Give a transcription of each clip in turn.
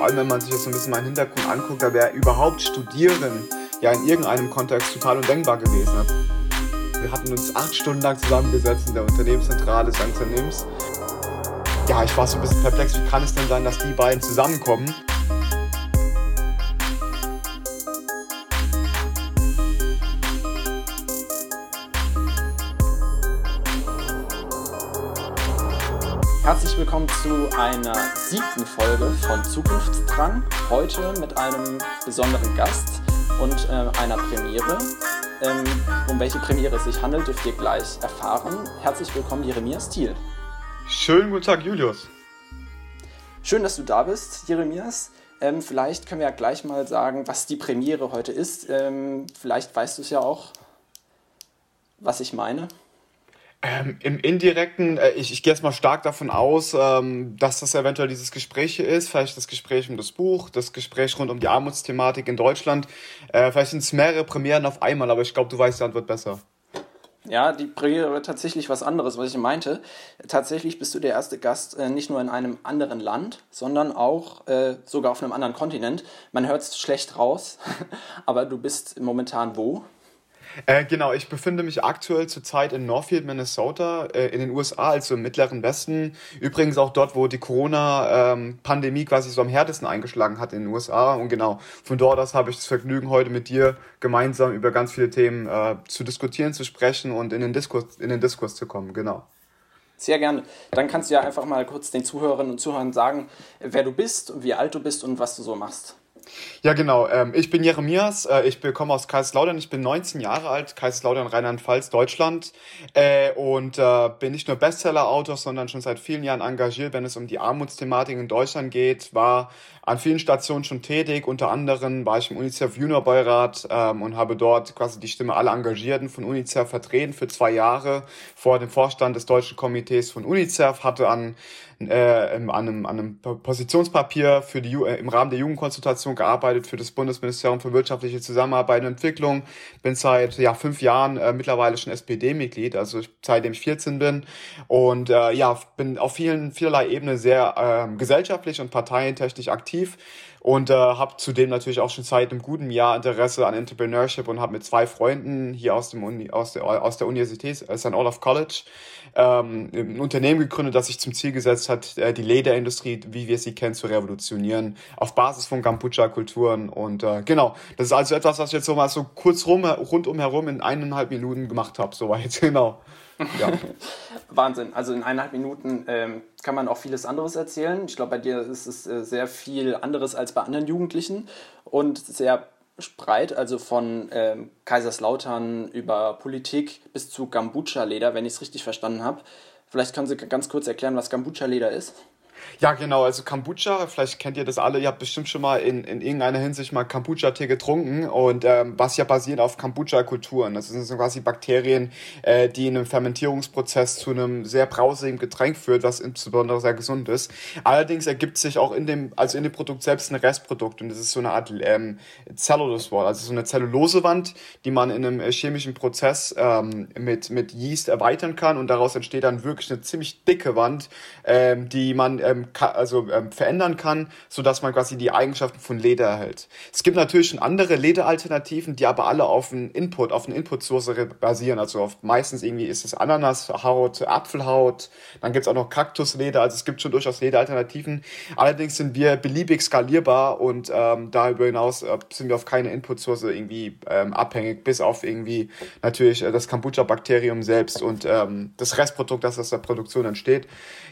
vor allem wenn man sich jetzt so ein bisschen meinen Hintergrund anguckt, da wäre überhaupt Studieren ja in irgendeinem Kontext total undenkbar gewesen. Wir hatten uns acht Stunden lang zusammengesetzt in der Unternehmenszentrale des Unternehmens. Ja, ich war so ein bisschen perplex, wie kann es denn sein, dass die beiden zusammenkommen? Willkommen zu einer siebten Folge von Zukunftsdrang. Heute mit einem besonderen Gast und äh, einer Premiere. Ähm, um welche Premiere es sich handelt, dürft ihr gleich erfahren. Herzlich willkommen, Jeremias Thiel. Schönen guten Tag, Julius. Schön, dass du da bist, Jeremias. Ähm, vielleicht können wir ja gleich mal sagen, was die Premiere heute ist. Ähm, vielleicht weißt du es ja auch, was ich meine. Ähm, Im Indirekten, äh, ich, ich gehe jetzt mal stark davon aus, ähm, dass das eventuell dieses Gespräch hier ist, vielleicht das Gespräch um das Buch, das Gespräch rund um die Armutsthematik in Deutschland. Äh, vielleicht sind es mehrere Premieren auf einmal, aber ich glaube, du weißt die Antwort besser. Ja, die Premiere wird tatsächlich was anderes, was ich meinte. Tatsächlich bist du der erste Gast äh, nicht nur in einem anderen Land, sondern auch äh, sogar auf einem anderen Kontinent. Man hört es schlecht raus, aber du bist momentan wo? Äh, genau, ich befinde mich aktuell zurzeit in Northfield, Minnesota, äh, in den USA, also im mittleren Westen. Übrigens auch dort, wo die Corona-Pandemie ähm, quasi so am härtesten eingeschlagen hat in den USA. Und genau, von dort aus habe ich das Vergnügen, heute mit dir gemeinsam über ganz viele Themen äh, zu diskutieren, zu sprechen und in den Diskurs, in den Diskurs zu kommen. Genau. Sehr gerne. Dann kannst du ja einfach mal kurz den Zuhörerinnen und Zuhörern sagen, wer du bist, wie alt du bist und was du so machst. Ja, genau. Ähm, ich bin Jeremias. Äh, ich komme aus Kaiserslautern. Ich bin 19 Jahre alt. Kaiserslautern, Rheinland-Pfalz, Deutschland. Äh, und äh, bin nicht nur Bestseller-Autor, sondern schon seit vielen Jahren engagiert, wenn es um die Armutsthematik in Deutschland geht. War an vielen Stationen schon tätig. Unter anderem war ich im UNICEF Junior Beirat ähm, und habe dort quasi die Stimme aller Engagierten von UNICEF vertreten für zwei Jahre vor dem Vorstand des Deutschen Komitees von UNICEF. Hatte an äh, an, einem, an einem Positionspapier für die, äh, im Rahmen der Jugendkonsultation gearbeitet für das Bundesministerium für wirtschaftliche Zusammenarbeit und Entwicklung. Bin seit ja, fünf Jahren äh, mittlerweile schon SPD-Mitglied, also seitdem ich 14 bin. Und äh, ja, bin auf vielen, vielerlei Ebenen sehr äh, gesellschaftlich und parteientechnisch aktiv und äh, habe zudem natürlich auch schon seit einem guten Jahr Interesse an Entrepreneurship und habe mit zwei Freunden hier aus dem Uni, aus der aus der Universität äh, St. Olaf College ähm, ein Unternehmen gegründet, das sich zum Ziel gesetzt hat, äh, die Lederindustrie, wie wir sie kennen, zu revolutionieren auf Basis von Kampuchea-Kulturen und äh, genau, das ist also etwas, was ich jetzt so mal so kurz rum rundum herum in eineinhalb Minuten gemacht habe, soweit genau. Ja. Wahnsinn. Also in eineinhalb Minuten ähm, kann man auch vieles anderes erzählen. Ich glaube, bei dir ist es äh, sehr viel anderes als bei anderen Jugendlichen und sehr breit, also von ähm, Kaiserslautern über Politik bis zu Gambucha-Leder, wenn ich es richtig verstanden habe. Vielleicht können Sie ganz kurz erklären, was Gambucha-Leder ist. Ja, genau. Also Kombucha, vielleicht kennt ihr das alle. Ihr habt bestimmt schon mal in, in irgendeiner Hinsicht mal Kombucha-Tee getrunken und ähm, was ja basiert auf Kombucha-Kulturen. Das sind so quasi Bakterien, äh, die in einem Fermentierungsprozess zu einem sehr brausigen Getränk führt, was insbesondere sehr gesund ist. Allerdings ergibt sich auch in dem, also in dem Produkt selbst ein Restprodukt und das ist so eine Art ähm, Cellulose Wall, also so eine Zellulosewand, die man in einem äh, chemischen Prozess ähm, mit, mit Yeast erweitern kann und daraus entsteht dann wirklich eine ziemlich dicke Wand, ähm, die man äh, ähm, also ähm, verändern kann, so dass man quasi die Eigenschaften von Leder erhält. Es gibt natürlich schon andere Lederalternativen, die aber alle auf einen Input, auf eine Inputsource basieren. Also auf, meistens irgendwie ist es Ananashaut, Apfelhaut, dann gibt es auch noch Kaktusleder, also es gibt schon durchaus Lederalternativen. Allerdings sind wir beliebig skalierbar und ähm, darüber hinaus äh, sind wir auf keine Inputsource irgendwie ähm, abhängig, bis auf irgendwie natürlich äh, das Kombucha-Bakterium selbst und ähm, das Restprodukt, das aus der Produktion entsteht.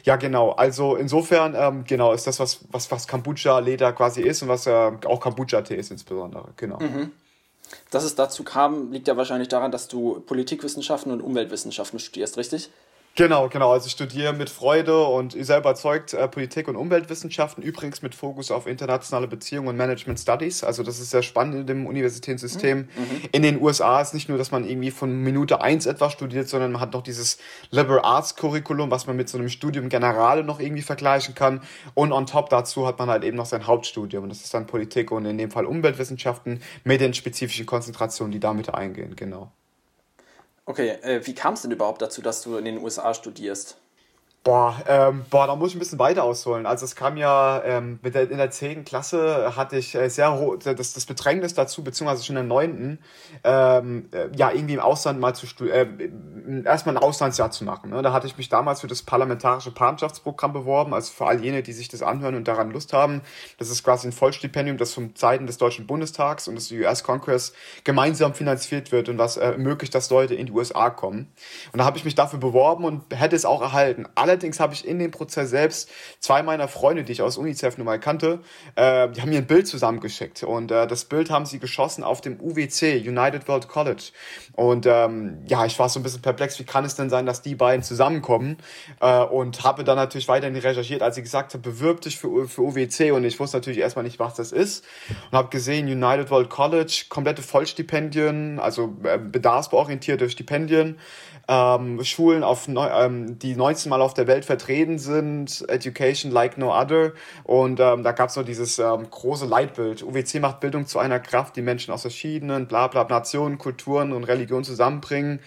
Ja, genau. Also insofern, ähm, genau, ist das, was, was, was Kombucha-Leder quasi ist und was äh, auch Kombucha-Tee ist insbesondere. Genau. Mhm. Dass es dazu kam, liegt ja wahrscheinlich daran, dass du Politikwissenschaften und Umweltwissenschaften studierst, richtig? Genau, genau. Also ich studiere mit Freude und sehr überzeugt äh, Politik und Umweltwissenschaften, übrigens mit Fokus auf internationale Beziehungen und Management Studies. Also das ist sehr spannend in dem Universitätssystem. Mhm. mhm. In den USA ist nicht nur, dass man irgendwie von Minute eins etwas studiert, sondern man hat noch dieses Liberal Arts Curriculum, was man mit so einem Studium Generale noch irgendwie vergleichen kann. Und on top dazu hat man halt eben noch sein Hauptstudium. Und das ist dann Politik und in dem Fall Umweltwissenschaften mit den spezifischen Konzentrationen, die damit eingehen. Genau. Okay, äh, wie kam es denn überhaupt dazu, dass du in den USA studierst? Boah, ähm, boah, da muss ich ein bisschen weiter ausholen. Also es kam ja ähm, mit der, in der 10. Klasse hatte ich äh, sehr hoch, das, das Bedrängnis dazu, beziehungsweise schon in der 9. Ähm, äh, ja, irgendwie im Ausland mal zu äh, erstmal ein Auslandsjahr zu machen. Ne? Da hatte ich mich damals für das parlamentarische Partnerschaftsprogramm beworben, also für all jene, die sich das anhören und daran Lust haben. Das ist quasi ein Vollstipendium, das vom Seiten des Deutschen Bundestags und des US Congress gemeinsam finanziert wird und was äh, ermöglicht, dass Leute in die USA kommen. Und da habe ich mich dafür beworben und hätte es auch erhalten. Alle Allerdings habe ich in dem Prozess selbst zwei meiner Freunde, die ich aus UNICEF nun mal kannte, äh, die haben mir ein Bild zusammengeschickt. Und äh, das Bild haben sie geschossen auf dem UWC, United World College. Und ähm, ja, ich war so ein bisschen perplex, wie kann es denn sein, dass die beiden zusammenkommen? Äh, und habe dann natürlich weiterhin recherchiert, als sie gesagt hat, bewirb dich für, für UWC. Und ich wusste natürlich erstmal nicht, was das ist. Und habe gesehen, United World College, komplette Vollstipendien, also äh, bedarfsorientierte Stipendien ähm, Schulen, auf neu, ähm, die 19 Mal auf der Welt vertreten sind, Education like no other. Und ähm, da gab es noch dieses ähm, große Leitbild. UWC macht Bildung zu einer Kraft, die Menschen aus verschiedenen, bla bla, Nationen, Kulturen und Religionen zusammenbringen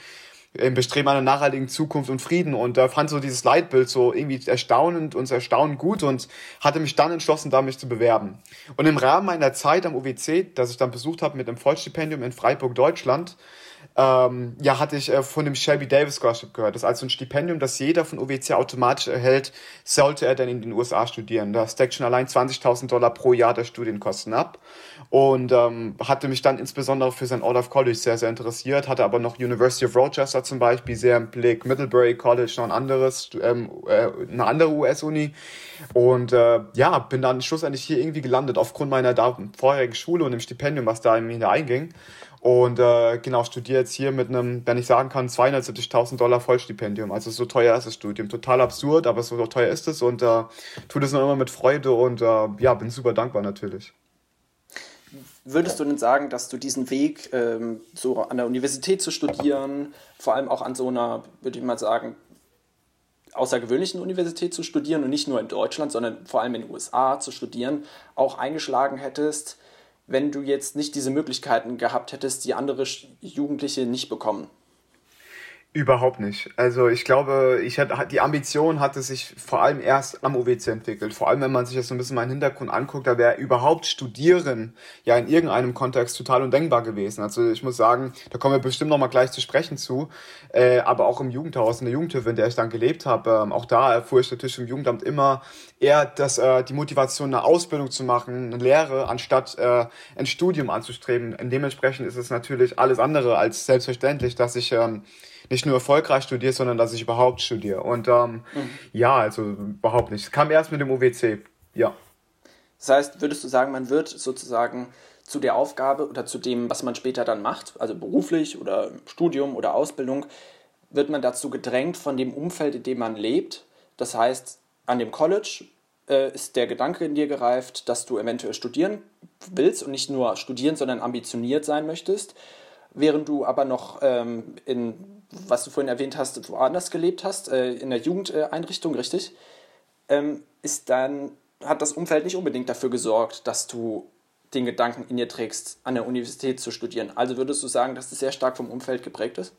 im Bestreben einer nachhaltigen Zukunft und Frieden. Und da fand so dieses Leitbild so irgendwie erstaunend und erstaunend gut und hatte mich dann entschlossen, da mich zu bewerben. Und im Rahmen meiner Zeit am UWC, das ich dann besucht habe mit einem Vollstipendium in Freiburg, Deutschland, ähm, ja, hatte ich äh, von dem Shelby Davis Scholarship gehört. Das ist also ein Stipendium, das jeder von UWC automatisch erhält, sollte er denn in den USA studieren. Das deckt schon allein 20.000 Dollar pro Jahr der Studienkosten ab. Und ähm, hatte mich dann insbesondere für sein Out of College sehr, sehr interessiert, hatte aber noch University of Rochester zum Beispiel sehr im Blick, Middlebury College noch ein anderes, ähm, äh, eine andere US-Uni. Und äh, ja, bin dann schlussendlich hier irgendwie gelandet aufgrund meiner da vorherigen Schule und dem Stipendium, was da in mir einging. Und äh, genau, studiere jetzt hier mit einem, wenn ich sagen kann, 270.000 Dollar Vollstipendium. Also so teuer ist das Studium. Total absurd, aber so teuer ist es und äh, tue das noch immer mit Freude und äh, ja, bin super dankbar natürlich. Würdest du denn sagen, dass du diesen Weg, ähm, so an der Universität zu studieren, vor allem auch an so einer, würde ich mal sagen, außergewöhnlichen Universität zu studieren und nicht nur in Deutschland, sondern vor allem in den USA zu studieren, auch eingeschlagen hättest, wenn du jetzt nicht diese Möglichkeiten gehabt hättest, die andere Jugendliche nicht bekommen? Überhaupt nicht. Also ich glaube, ich hatte, die Ambition hatte sich vor allem erst am OWC entwickelt. Vor allem, wenn man sich das so ein bisschen meinen Hintergrund anguckt, da wäre überhaupt Studieren ja in irgendeinem Kontext total undenkbar gewesen. Also ich muss sagen, da kommen wir bestimmt noch mal gleich zu sprechen zu. Äh, aber auch im Jugendhaus, in der Jugendhilfe, in der ich dann gelebt habe, ähm, auch da erfuhr ich natürlich im Jugendamt immer eher dass äh, die Motivation, eine Ausbildung zu machen, eine Lehre, anstatt äh, ein Studium anzustreben. Und dementsprechend ist es natürlich alles andere als selbstverständlich, dass ich ähm, nicht nur erfolgreich studiere, sondern dass ich überhaupt studiere. Und ähm, mhm. ja, also überhaupt nicht. Es kam erst mit dem UWC, ja. Das heißt, würdest du sagen, man wird sozusagen zu der Aufgabe oder zu dem, was man später dann macht, also beruflich oder Studium oder Ausbildung, wird man dazu gedrängt von dem Umfeld, in dem man lebt. Das heißt, an dem College äh, ist der Gedanke in dir gereift, dass du eventuell studieren willst und nicht nur studieren, sondern ambitioniert sein möchtest, während du aber noch ähm, in was du vorhin erwähnt hast, woanders gelebt hast, äh, in der Jugendeinrichtung, richtig, ähm, ist dann, hat das Umfeld nicht unbedingt dafür gesorgt, dass du den Gedanken in dir trägst, an der Universität zu studieren. Also würdest du sagen, dass das sehr stark vom Umfeld geprägt ist?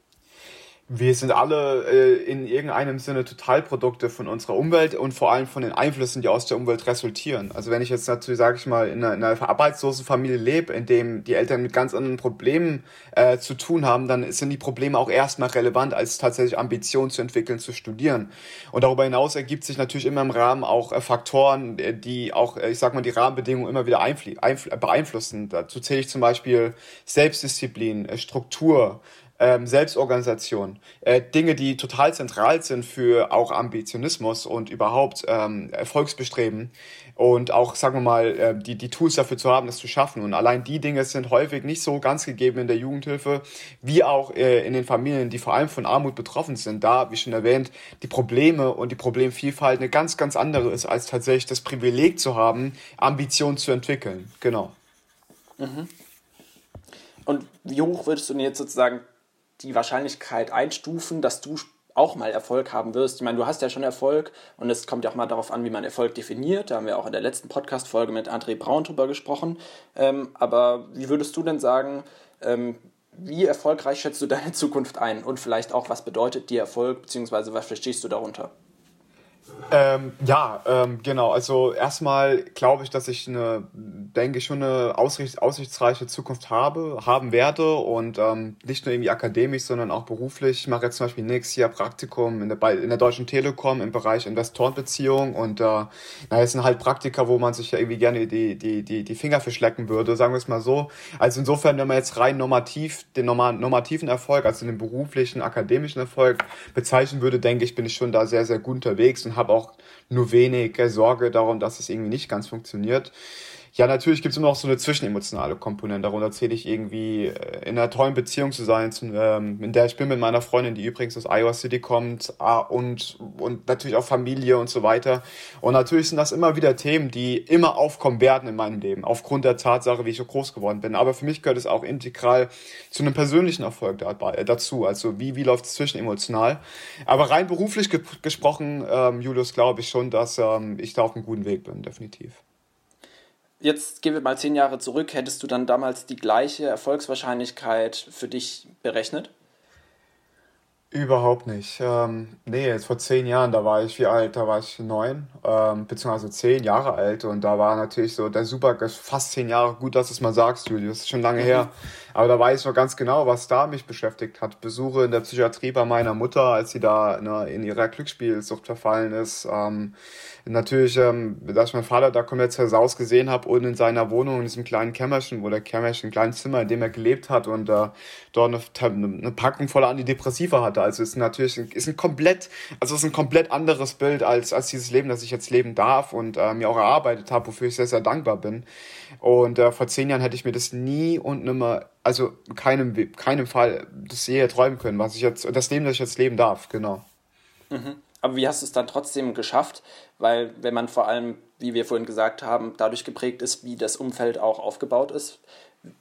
Wir sind alle äh, in irgendeinem Sinne Totalprodukte von unserer Umwelt und vor allem von den Einflüssen, die aus der Umwelt resultieren. Also wenn ich jetzt natürlich, sage ich mal, in einer, in einer arbeitslosen Familie lebe, in dem die Eltern mit ganz anderen Problemen äh, zu tun haben, dann sind die Probleme auch erstmal relevant, als tatsächlich Ambitionen zu entwickeln, zu studieren. Und darüber hinaus ergibt sich natürlich immer im Rahmen auch äh, Faktoren, äh, die auch, äh, ich sag mal, die Rahmenbedingungen immer wieder beeinflussen. Dazu zähle ich zum Beispiel Selbstdisziplin, äh, Struktur, ähm, Selbstorganisation, äh, Dinge, die total zentral sind für auch Ambitionismus und überhaupt ähm, Erfolgsbestreben und auch, sagen wir mal, äh, die, die Tools dafür zu haben, das zu schaffen. Und allein die Dinge sind häufig nicht so ganz gegeben in der Jugendhilfe, wie auch äh, in den Familien, die vor allem von Armut betroffen sind. Da, wie schon erwähnt, die Probleme und die Problemvielfalt eine ganz, ganz andere ist, als tatsächlich das Privileg zu haben, Ambitionen zu entwickeln. Genau. Mhm. Und wie hoch würdest du denn jetzt sozusagen die Wahrscheinlichkeit einstufen, dass du auch mal Erfolg haben wirst. Ich meine, du hast ja schon Erfolg und es kommt ja auch mal darauf an, wie man Erfolg definiert. Da haben wir auch in der letzten Podcast-Folge mit André Braun drüber gesprochen. Ähm, aber wie würdest du denn sagen, ähm, wie erfolgreich schätzt du deine Zukunft ein? Und vielleicht auch, was bedeutet dir Erfolg, beziehungsweise was verstehst du darunter? Ähm, ja, ähm, genau. Also erstmal glaube ich, dass ich eine, denke ich, schon eine aussicht, aussichtsreiche Zukunft habe, haben werde und ähm, nicht nur irgendwie akademisch, sondern auch beruflich. Ich mache jetzt zum Beispiel nächstes Jahr Praktikum in der, in der Deutschen Telekom im Bereich Investorenbeziehung und äh, na, es sind halt Praktika, wo man sich ja irgendwie gerne die, die, die, die Finger verschlecken würde, sagen wir es mal so. Also insofern, wenn man jetzt rein normativ den normativen Erfolg, also den beruflichen, akademischen Erfolg bezeichnen würde, denke ich, bin ich schon da sehr, sehr gut unterwegs und habe auch nur wenig Sorge darum, dass es irgendwie nicht ganz funktioniert. Ja, natürlich gibt es immer noch so eine zwischenemotionale Komponente. Darunter zähle ich irgendwie äh, in einer tollen Beziehung zu sein, ähm, in der ich bin mit meiner Freundin, die übrigens aus Iowa City kommt, ah, und, und natürlich auch Familie und so weiter. Und natürlich sind das immer wieder Themen, die immer aufkommen werden in meinem Leben, aufgrund der Tatsache, wie ich so groß geworden bin. Aber für mich gehört es auch integral zu einem persönlichen Erfolg äh, dazu. Also wie, wie läuft es zwischenemotional? Aber rein beruflich ge gesprochen, ähm, Julius, glaube ich schon, dass ähm, ich da auf einem guten Weg bin, definitiv. Jetzt gehen wir mal zehn Jahre zurück. Hättest du dann damals die gleiche Erfolgswahrscheinlichkeit für dich berechnet? Überhaupt nicht. Ähm, nee, jetzt vor zehn Jahren, da war ich wie alt? Da war ich neun, ähm, beziehungsweise zehn Jahre alt. Und da war natürlich so der super, fast zehn Jahre, gut, dass du es mal sagst, Julius, ist schon lange mhm. her. Aber da weiß ich noch ganz genau, was da mich beschäftigt hat. Besuche in der Psychiatrie bei meiner Mutter, als sie da ne, in ihrer Glücksspielsucht verfallen ist. Ähm, natürlich, ähm, dass meinen Vater da komplett zersaus gesehen habe und in seiner Wohnung, in diesem kleinen Kämmerchen, wo der Kämmerchen, ein kleines Zimmer, in dem er gelebt hat und äh, dort eine, eine Packung voller Antidepressiva hatte. Also ist natürlich ist ein komplett, also ist ein komplett anderes Bild als, als dieses Leben, das ich jetzt leben darf und äh, mir auch erarbeitet habe, wofür ich sehr, sehr dankbar bin. Und äh, vor zehn Jahren hätte ich mir das nie und nimmer, also keinem, keinem Fall das je träumen können, was ich jetzt, das Leben, das ich jetzt leben darf, genau. Mhm. Aber wie hast du es dann trotzdem geschafft? Weil wenn man vor allem, wie wir vorhin gesagt haben, dadurch geprägt ist, wie das Umfeld auch aufgebaut ist,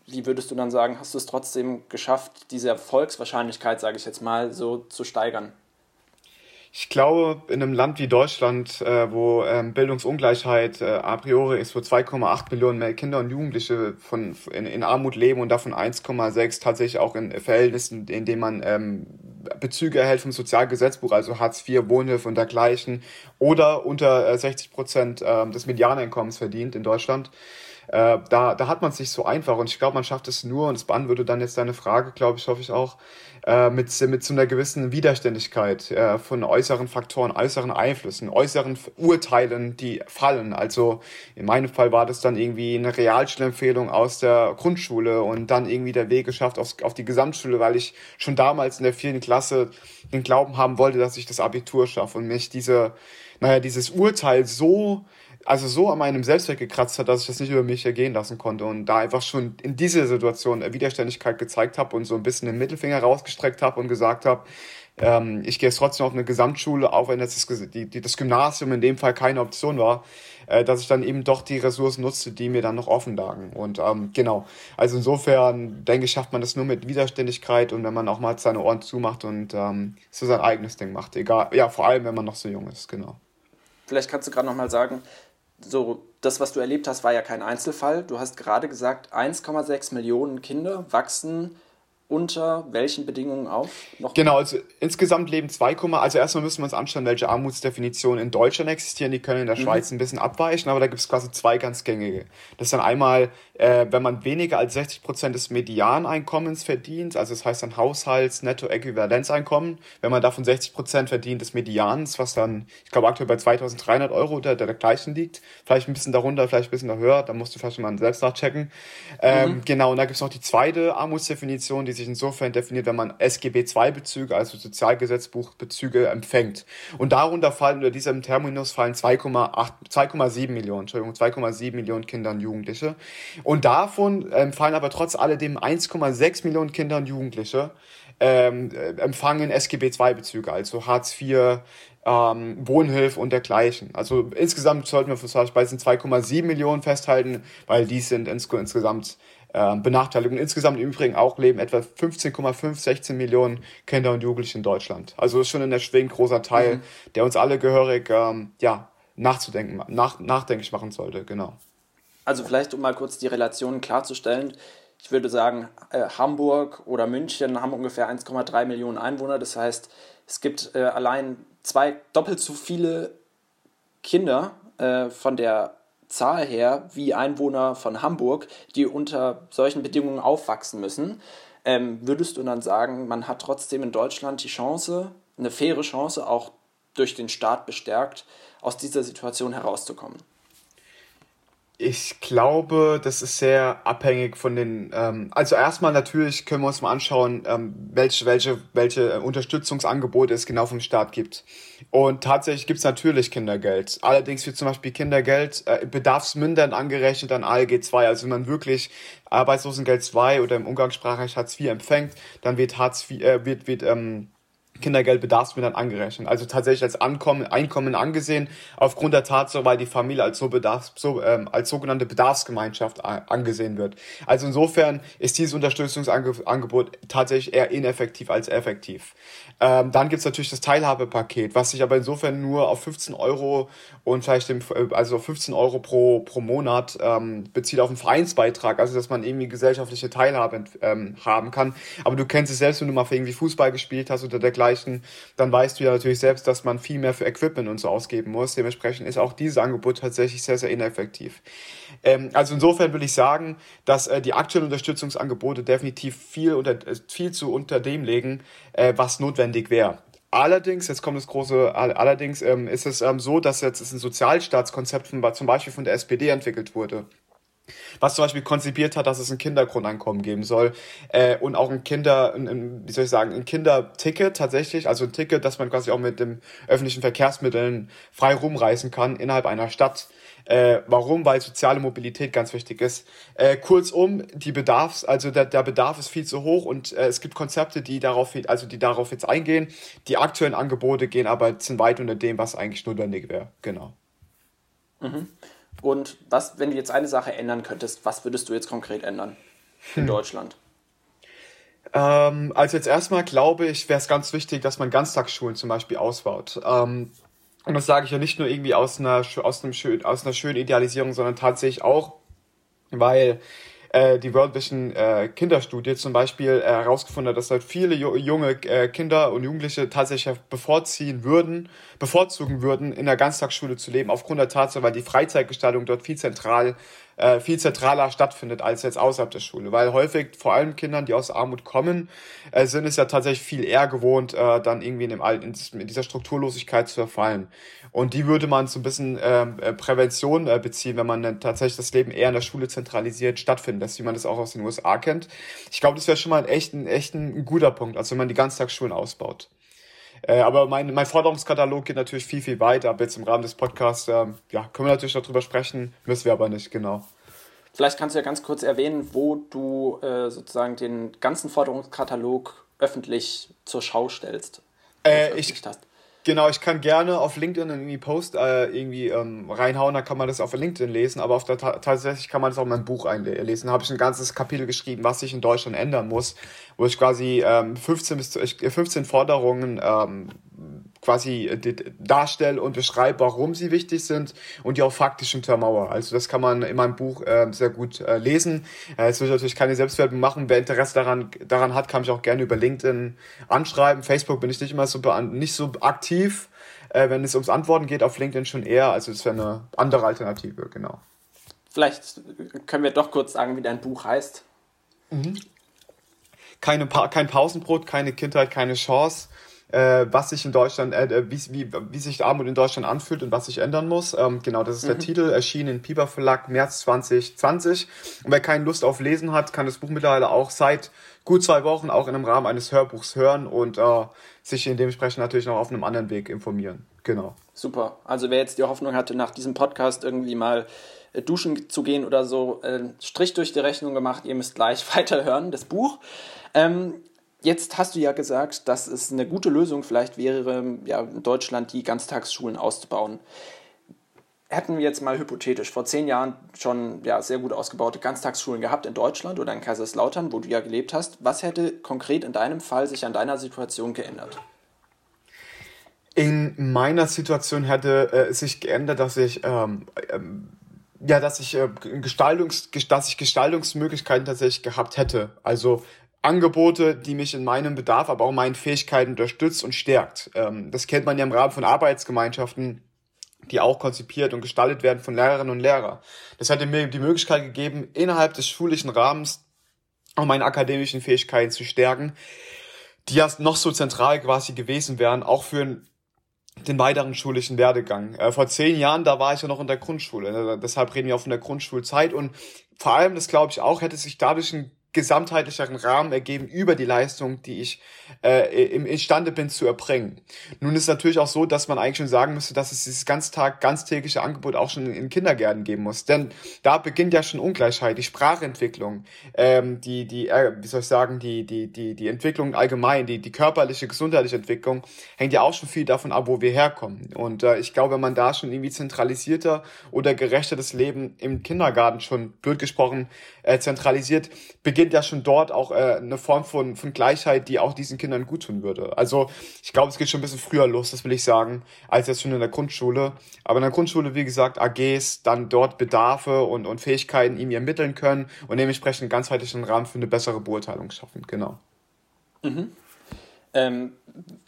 wie würdest du dann sagen, hast du es trotzdem geschafft, diese Erfolgswahrscheinlichkeit, sage ich jetzt mal, so zu steigern? Ich glaube, in einem Land wie Deutschland, äh, wo ähm, Bildungsungleichheit äh, a priori ist, wo 2,8 Millionen mehr Kinder und Jugendliche von, in, in Armut leben und davon 1,6 tatsächlich auch in Verhältnissen, in denen man ähm, Bezüge erhält vom Sozialgesetzbuch, also Hartz IV, Wohnhilfe und dergleichen, oder unter äh, 60 Prozent äh, des Medianeinkommens verdient in Deutschland. Äh, da, da hat man es nicht so einfach und ich glaube, man schafft es nur, und das beantwortet dann jetzt deine Frage, glaube ich, hoffe ich auch, äh, mit, mit so einer gewissen Widerständigkeit äh, von äußeren Faktoren, äußeren Einflüssen, äußeren Urteilen, die fallen. Also in meinem Fall war das dann irgendwie eine Realschulempfehlung aus der Grundschule und dann irgendwie der Weg geschafft auf, auf die Gesamtschule, weil ich schon damals in der vierten Klasse den Glauben haben wollte, dass ich das Abitur schaffe und mich diese, naja, dieses Urteil so also so an meinem Selbstwert gekratzt hat, dass ich das nicht über mich ergehen lassen konnte und da einfach schon in dieser Situation Widerständigkeit gezeigt habe und so ein bisschen den Mittelfinger rausgestreckt habe und gesagt habe, ähm, ich gehe jetzt trotzdem auf eine Gesamtschule, auch wenn das, die, die, das Gymnasium in dem Fall keine Option war, äh, dass ich dann eben doch die Ressourcen nutze, die mir dann noch offen lagen. Und ähm, genau, also insofern denke ich, schafft man das nur mit Widerständigkeit und wenn man auch mal seine Ohren zumacht und ähm, so sein eigenes Ding macht. Egal, ja, vor allem, wenn man noch so jung ist, genau. Vielleicht kannst du gerade noch mal sagen, so, das, was du erlebt hast, war ja kein Einzelfall. Du hast gerade gesagt, 1,6 Millionen Kinder wachsen unter welchen Bedingungen auf? Noch genau, also insgesamt leben 2, also erstmal müssen wir uns anschauen, welche Armutsdefinitionen in Deutschland existieren. Die können in der mhm. Schweiz ein bisschen abweichen, aber da gibt es quasi zwei ganz gängige. Das ist dann einmal, äh, wenn man weniger als 60 Prozent des Medianeinkommens verdient, also das heißt dann Haushalts-Netto-Äquivalenzeinkommen, wenn man davon 60 Prozent verdient des Medians, was dann, ich glaube aktuell bei 2300 Euro der, der gleichen liegt, vielleicht ein bisschen darunter, vielleicht ein bisschen höher, da musst du vielleicht mal selbst nachchecken. Ähm, mhm. Genau, und da gibt es noch die zweite Armutsdefinition, die sich insofern definiert, wenn man SGB II-Bezüge, also Sozialgesetzbuchbezüge, empfängt. Und darunter fallen, unter diesem Terminus fallen 2,7 Millionen, Entschuldigung, 2,7 Millionen Kinder und Jugendliche. Und davon ähm, fallen aber trotz alledem 1,6 Millionen Kinder und Jugendliche ähm, äh, empfangen SGB II-Bezüge, also Hartz IV, ähm, Wohnhilfe und dergleichen. Also insgesamt sollten wir bei diesen 2,7 Millionen festhalten, weil die sind ins, insgesamt Benachteiligungen. Insgesamt im Übrigen auch leben etwa 15,5, 16 Millionen Kinder und Jugendliche in Deutschland. Also ist schon in der Schwing großer Teil, mhm. der uns alle gehörig ähm, ja, nachzudenken, nach, nachdenklich machen sollte, genau. Also vielleicht, um mal kurz die Relationen klarzustellen, ich würde sagen, äh, Hamburg oder München haben ungefähr 1,3 Millionen Einwohner. Das heißt, es gibt äh, allein zwei doppelt so viele Kinder äh, von der Zahl her wie Einwohner von Hamburg, die unter solchen Bedingungen aufwachsen müssen. Ähm, würdest du dann sagen, man hat trotzdem in Deutschland die Chance, eine faire Chance, auch durch den Staat bestärkt, aus dieser Situation herauszukommen? Ich glaube, das ist sehr abhängig von den. Ähm, also erstmal natürlich können wir uns mal anschauen, ähm, welche, welche, welche Unterstützungsangebote es genau vom Staat gibt. Und tatsächlich gibt es natürlich Kindergeld. Allerdings wird zum Beispiel Kindergeld äh, bedarfsmindernd angerechnet an ALG 2. Also wenn man wirklich Arbeitslosengeld 2 oder im Umgangssprachrecht Hartz IV empfängt, dann wird Hartz IV, äh, wird, wird ähm, Kindergeld bedarfsmindernd angerechnet. Also tatsächlich als Ankommen, Einkommen angesehen, aufgrund der Tatsache, weil die Familie als, so Bedarfs, so, ähm, als sogenannte Bedarfsgemeinschaft angesehen wird. Also insofern ist dieses Unterstützungsangebot tatsächlich eher ineffektiv als effektiv. Ähm, dann gibt's natürlich das Teilhabepaket, was sich aber insofern nur auf 15 Euro und vielleicht dem, äh, also 15 Euro pro, pro Monat ähm, bezieht auf einen Vereinsbeitrag, also dass man irgendwie gesellschaftliche Teilhabe ähm, haben kann. Aber du kennst es selbst, wenn du mal für irgendwie Fußball gespielt hast oder dergleichen, dann weißt du ja natürlich selbst, dass man viel mehr für Equipment und so ausgeben muss. Dementsprechend ist auch dieses Angebot tatsächlich sehr, sehr ineffektiv. Ähm, also insofern will ich sagen, dass äh, die aktuellen Unterstützungsangebote definitiv viel, unter, äh, viel zu unter dem legen, äh, was notwendig wäre. Allerdings, jetzt kommt das große, allerdings ähm, ist es ähm, so, dass jetzt ein Sozialstaatskonzept von, zum Beispiel von der SPD entwickelt wurde was zum Beispiel konzipiert hat, dass es ein Kindergrundeinkommen geben soll äh, und auch ein Kinder, ein, ein, wie soll ich sagen, ein Kinderticket tatsächlich, also ein Ticket, dass man quasi auch mit den öffentlichen Verkehrsmitteln frei rumreisen kann innerhalb einer Stadt. Äh, warum? Weil soziale Mobilität ganz wichtig ist. Äh, kurzum, die Bedarfs, also der, der Bedarf ist viel zu hoch und äh, es gibt Konzepte, die darauf, also die darauf jetzt eingehen. Die aktuellen Angebote gehen aber sind weit unter dem, was eigentlich notwendig wäre. Genau. Mhm. Und was, wenn du jetzt eine Sache ändern könntest, was würdest du jetzt konkret ändern in hm. Deutschland? Ähm, also jetzt erstmal glaube ich, wäre es ganz wichtig, dass man Ganztagsschulen zum Beispiel ausbaut. Ähm, und das sage ich ja nicht nur irgendwie aus einer, aus, einem schön, aus einer schönen Idealisierung, sondern tatsächlich auch, weil äh, die World Vision äh, Kinderstudie zum Beispiel äh, herausgefunden hat, dass halt viele junge äh, Kinder und Jugendliche tatsächlich bevorziehen würden, bevorzugen würden, in der Ganztagsschule zu leben, aufgrund der Tatsache, weil die Freizeitgestaltung dort viel zentral äh, viel zentraler stattfindet als jetzt außerhalb der Schule. Weil häufig, vor allem Kindern, die aus Armut kommen, äh, sind es ja tatsächlich viel eher gewohnt, äh, dann irgendwie in, dem, in, in dieser Strukturlosigkeit zu verfallen. Und die würde man so ein bisschen ähm, äh, Prävention äh, beziehen, wenn man dann tatsächlich das Leben eher in der Schule zentralisiert stattfindet, das, wie man das auch aus den USA kennt. Ich glaube, das wäre schon mal ein echt, ein, echt ein guter Punkt, also wenn man die Ganztagsschulen ausbaut. Äh, aber mein, mein Forderungskatalog geht natürlich viel, viel weiter. Aber jetzt im Rahmen des Podcasts, äh, ja, können wir natürlich darüber sprechen, müssen wir aber nicht, genau. Vielleicht kannst du ja ganz kurz erwähnen, wo du äh, sozusagen den ganzen Forderungskatalog öffentlich zur Schau stellst. Äh, ich, hast. Genau, ich kann gerne auf LinkedIn irgendwie Post äh, irgendwie ähm, reinhauen, da kann man das auf LinkedIn lesen, aber auf der tatsächlich kann man das auch in meinem Buch einlesen. Da habe ich ein ganzes Kapitel geschrieben, was sich in Deutschland ändern muss, wo ich quasi ähm, 15 bis 15 Forderungen ähm, quasi äh, darstelle und beschreibe, warum sie wichtig sind und die auch faktisch untermauer. Also das kann man in meinem Buch äh, sehr gut äh, lesen. Äh, jetzt will ich natürlich keine Selbstwerbung machen. Wer Interesse daran, daran hat, kann mich auch gerne über LinkedIn anschreiben. Facebook bin ich nicht immer so, nicht so aktiv. Äh, wenn es ums Antworten geht, auf LinkedIn schon eher. Also das wäre eine andere Alternative, genau. Vielleicht können wir doch kurz sagen, wie dein Buch heißt. Mhm. Keine pa kein Pausenbrot, keine Kindheit, keine Chance äh, was sich in Deutschland, äh, wie, wie, wie sich Armut in Deutschland anfühlt und was sich ändern muss. Ähm, genau, das ist mhm. der Titel, erschienen in Piper Verlag März 2020. Und wer keine Lust auf Lesen hat, kann das Buch mittlerweile auch seit gut zwei Wochen auch in einem Rahmen eines Hörbuchs hören und äh, sich in dementsprechend natürlich noch auf einem anderen Weg informieren. Genau. Super. Also wer jetzt die Hoffnung hatte, nach diesem Podcast irgendwie mal äh, duschen zu gehen oder so, äh, Strich durch die Rechnung gemacht, ihr müsst gleich weiterhören, das Buch. Ähm, Jetzt hast du ja gesagt, dass es eine gute Lösung vielleicht wäre, ja, in Deutschland die Ganztagsschulen auszubauen. Hätten wir jetzt mal hypothetisch vor zehn Jahren schon ja, sehr gut ausgebaute Ganztagsschulen gehabt in Deutschland oder in Kaiserslautern, wo du ja gelebt hast, was hätte konkret in deinem Fall sich an deiner Situation geändert? In meiner Situation hätte äh, sich geändert, dass ich ähm, ähm, ja, dass ich, äh, Gestaltungs, dass ich Gestaltungsmöglichkeiten tatsächlich gehabt hätte. Also Angebote, die mich in meinem Bedarf, aber auch meinen Fähigkeiten unterstützt und stärkt. Ähm, das kennt man ja im Rahmen von Arbeitsgemeinschaften die auch konzipiert und gestaltet werden von Lehrerinnen und Lehrern. Das hat mir die Möglichkeit gegeben, innerhalb des schulischen Rahmens auch meine akademischen Fähigkeiten zu stärken, die ja noch so zentral quasi gewesen wären, auch für den weiteren schulischen Werdegang. Äh, vor zehn Jahren, da war ich ja noch in der Grundschule. Deshalb reden wir auch von der Grundschulzeit. Und vor allem, das glaube ich auch, hätte sich dadurch ein gesamtheitlicheren Rahmen ergeben über die Leistung, die ich äh, im, imstande bin zu erbringen. Nun ist natürlich auch so, dass man eigentlich schon sagen müsste, dass es dieses Ganztag, ganztägliche Angebot auch schon in Kindergärten geben muss. Denn da beginnt ja schon Ungleichheit, die Sprachentwicklung, ähm, die, die, äh, wie soll ich sagen, die, die, die, die Entwicklung allgemein, die, die körperliche, gesundheitliche Entwicklung hängt ja auch schon viel davon ab, wo wir herkommen. Und äh, ich glaube, wenn man da schon irgendwie zentralisierter oder gerechter das Leben im Kindergarten schon, blöd gesprochen, äh, zentralisiert, beginnt ja schon dort auch äh, eine Form von, von Gleichheit, die auch diesen Kindern gut tun würde. Also ich glaube, es geht schon ein bisschen früher los, das will ich sagen, als jetzt schon in der Grundschule. Aber in der Grundschule, wie gesagt, AGs dann dort Bedarfe und, und Fähigkeiten ihm ermitteln können und dementsprechend einen ganzheitlichen Rahmen für eine bessere Beurteilung schaffen. Genau. Mhm. Ähm,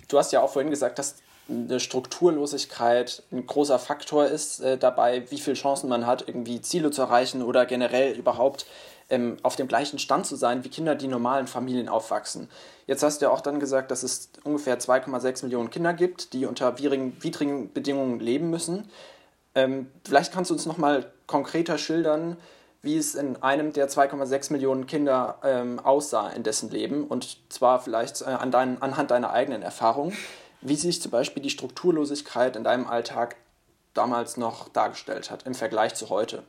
du hast ja auch vorhin gesagt, dass eine Strukturlosigkeit ein großer Faktor ist äh, dabei, wie viele Chancen man hat, irgendwie Ziele zu erreichen oder generell überhaupt ähm, auf dem gleichen Stand zu sein, wie Kinder, die in normalen Familien aufwachsen. Jetzt hast du ja auch dann gesagt, dass es ungefähr 2,6 Millionen Kinder gibt, die unter widrigen, widrigen Bedingungen leben müssen. Ähm, vielleicht kannst du uns nochmal konkreter schildern, wie es in einem der 2,6 Millionen Kinder ähm, aussah in dessen Leben und zwar vielleicht äh, an dein, anhand deiner eigenen Erfahrungen wie sich zum Beispiel die Strukturlosigkeit in deinem Alltag damals noch dargestellt hat im Vergleich zu heute.